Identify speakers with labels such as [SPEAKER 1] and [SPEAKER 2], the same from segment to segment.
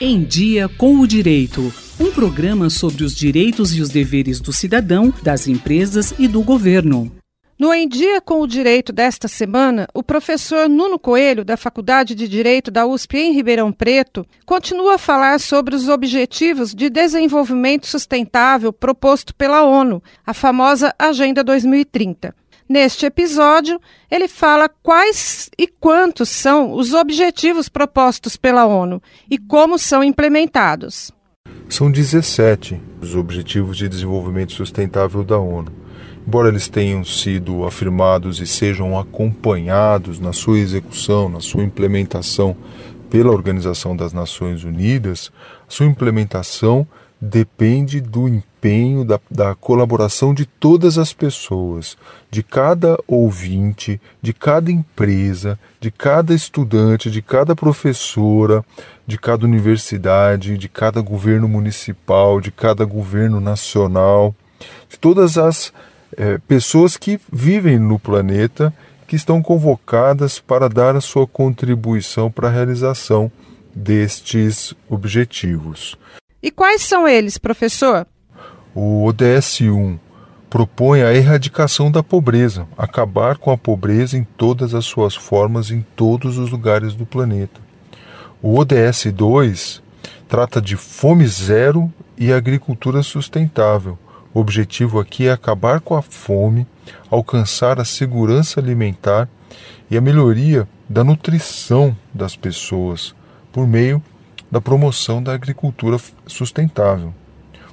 [SPEAKER 1] Em Dia com o Direito. Um programa sobre os direitos e os deveres do cidadão, das empresas e do governo.
[SPEAKER 2] No Em Dia com o Direito desta semana, o professor Nuno Coelho, da Faculdade de Direito da USP em Ribeirão Preto, continua a falar sobre os Objetivos de Desenvolvimento Sustentável proposto pela ONU, a famosa Agenda 2030. Neste episódio, ele fala quais e quantos são os objetivos propostos pela ONU e como são implementados.
[SPEAKER 3] São 17 os Objetivos de Desenvolvimento Sustentável da ONU. Embora eles tenham sido afirmados e sejam acompanhados na sua execução, na sua implementação pela Organização das Nações Unidas, sua implementação depende do empenho, da, da, colaboração de todas as pessoas, de cada ouvinte, de cada empresa, de cada estudante, de cada professora, de cada universidade, de cada governo municipal, de cada governo nacional, de todas as é, pessoas que vivem no planeta que estão convocadas para dar a sua contribuição para a realização destes objetivos.
[SPEAKER 2] E quais são eles, professor?
[SPEAKER 3] O ODS 1 propõe a erradicação da pobreza, acabar com a pobreza em todas as suas formas em todos os lugares do planeta. O ODS 2 trata de fome zero e agricultura sustentável. O objetivo aqui é acabar com a fome, alcançar a segurança alimentar e a melhoria da nutrição das pessoas por meio da promoção da agricultura sustentável.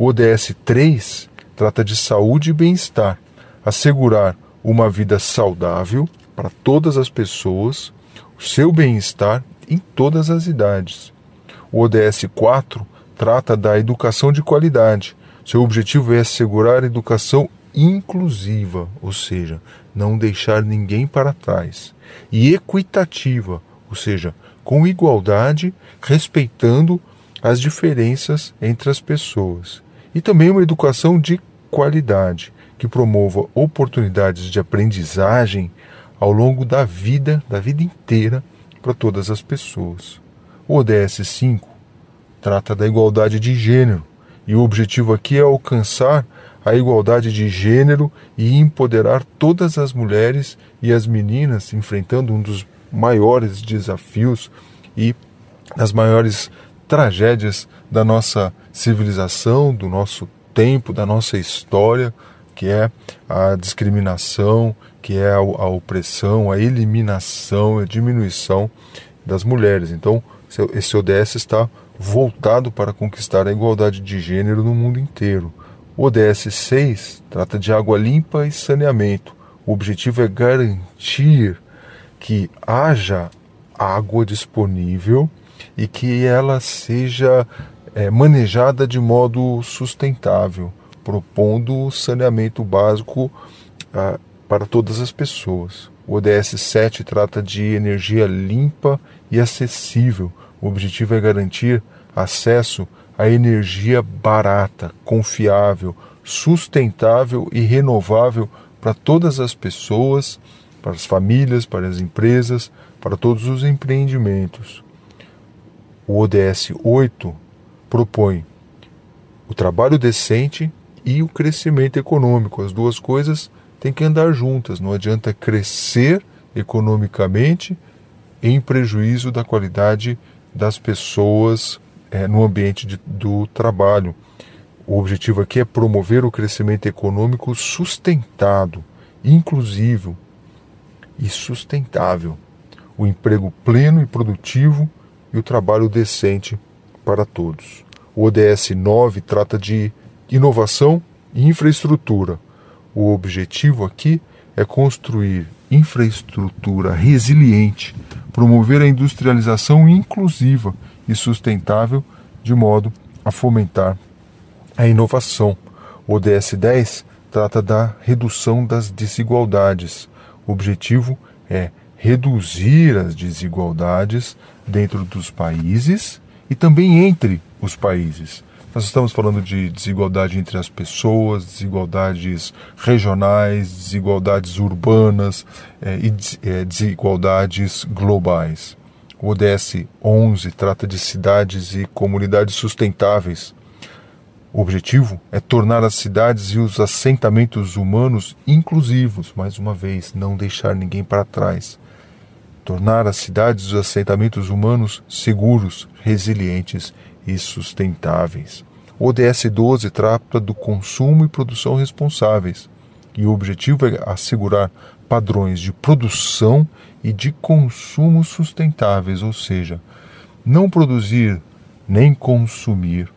[SPEAKER 3] O ODS 3 trata de saúde e bem-estar, assegurar uma vida saudável para todas as pessoas, o seu bem-estar em todas as idades. O ODS 4 trata da educação de qualidade. Seu objetivo é assegurar a educação inclusiva, ou seja, não deixar ninguém para trás, e equitativa, ou seja, com igualdade, respeitando as diferenças entre as pessoas. E também uma educação de qualidade, que promova oportunidades de aprendizagem ao longo da vida, da vida inteira, para todas as pessoas. O ODS 5 trata da igualdade de gênero, e o objetivo aqui é alcançar a igualdade de gênero e empoderar todas as mulheres e as meninas enfrentando um dos maiores desafios e as maiores tragédias da nossa civilização, do nosso tempo, da nossa história, que é a discriminação, que é a, opressão, a eliminação, a diminuição das mulheres. Então, esse ODS está voltado para conquistar a igualdade de gênero no mundo inteiro. O ODS 6 trata de água limpa e saneamento. O objetivo é garantir que haja água disponível e que ela seja é, manejada de modo sustentável, propondo saneamento básico ah, para todas as pessoas. O ODS 7 trata de energia limpa e acessível. O objetivo é garantir acesso a energia barata, confiável, sustentável e renovável para todas as pessoas para as famílias, para as empresas, para todos os empreendimentos. O ODS 8 propõe o trabalho decente e o crescimento econômico. As duas coisas têm que andar juntas. Não adianta crescer economicamente em prejuízo da qualidade das pessoas é, no ambiente de, do trabalho. O objetivo aqui é promover o crescimento econômico sustentado, inclusivo, e sustentável, o emprego pleno e produtivo e o trabalho decente para todos. O ODS 9 trata de inovação e infraestrutura. O objetivo aqui é construir infraestrutura resiliente, promover a industrialização inclusiva e sustentável de modo a fomentar a inovação. O ODS 10 trata da redução das desigualdades, o objetivo é reduzir as desigualdades dentro dos países e também entre os países. Nós estamos falando de desigualdade entre as pessoas, desigualdades regionais, desigualdades urbanas é, e é, desigualdades globais. O ODS 11 trata de cidades e comunidades sustentáveis. O objetivo é tornar as cidades e os assentamentos humanos inclusivos, mais uma vez, não deixar ninguém para trás. Tornar as cidades e os assentamentos humanos seguros, resilientes e sustentáveis. O ODS 12 trata do consumo e produção responsáveis, e o objetivo é assegurar padrões de produção e de consumo sustentáveis, ou seja, não produzir nem consumir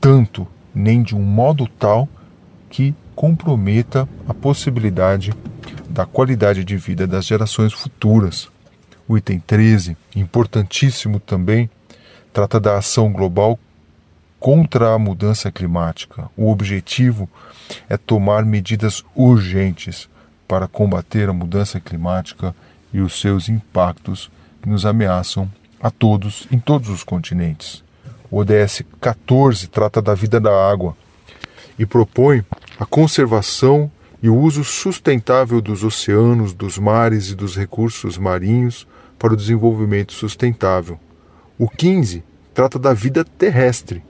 [SPEAKER 3] tanto nem de um modo tal que comprometa a possibilidade da qualidade de vida das gerações futuras. O item 13, importantíssimo também, trata da ação global contra a mudança climática. O objetivo é tomar medidas urgentes para combater a mudança climática e os seus impactos que nos ameaçam a todos em todos os continentes. O ODS 14 trata da vida da água e propõe a conservação e o uso sustentável dos oceanos, dos mares e dos recursos marinhos para o desenvolvimento sustentável. O 15 trata da vida terrestre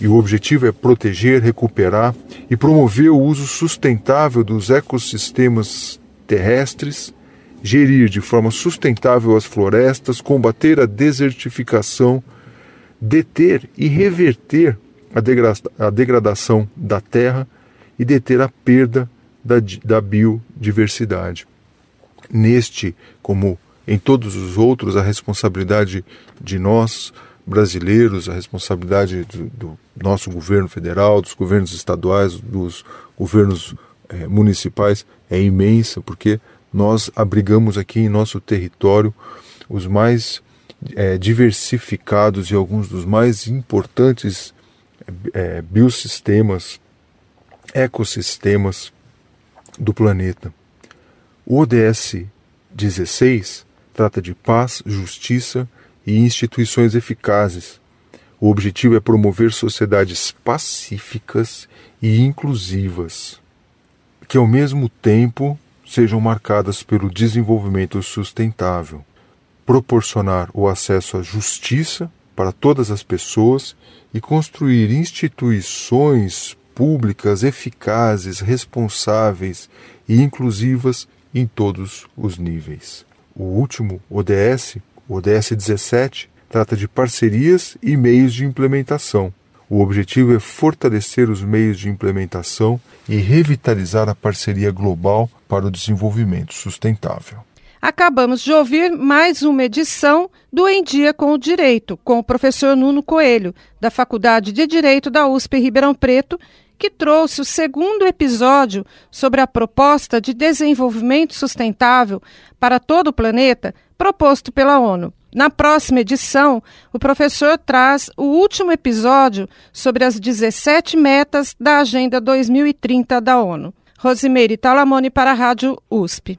[SPEAKER 3] e o objetivo é proteger, recuperar e promover o uso sustentável dos ecossistemas terrestres, gerir de forma sustentável as florestas, combater a desertificação deter e reverter a, degra a degradação da terra e deter a perda da, da biodiversidade. Neste, como em todos os outros, a responsabilidade de nós, brasileiros, a responsabilidade do, do nosso governo federal, dos governos estaduais, dos governos eh, municipais é imensa, porque nós abrigamos aqui em nosso território os mais é, diversificados e alguns dos mais importantes é, biosistemas, ecossistemas do planeta. O ODS 16 trata de paz, justiça e instituições eficazes. O objetivo é promover sociedades pacíficas e inclusivas, que ao mesmo tempo sejam marcadas pelo desenvolvimento sustentável proporcionar o acesso à justiça para todas as pessoas e construir instituições públicas eficazes, responsáveis e inclusivas em todos os níveis. O último ODS, ODS 17, trata de parcerias e meios de implementação. O objetivo é fortalecer os meios de implementação e revitalizar a parceria global para o desenvolvimento sustentável.
[SPEAKER 2] Acabamos de ouvir mais uma edição do Em Dia com o Direito, com o professor Nuno Coelho, da Faculdade de Direito da USP Ribeirão Preto, que trouxe o segundo episódio sobre a proposta de desenvolvimento sustentável para todo o planeta proposto pela ONU. Na próxima edição, o professor traz o último episódio sobre as 17 metas da Agenda 2030 da ONU. Rosimeire Talamone para a Rádio USP.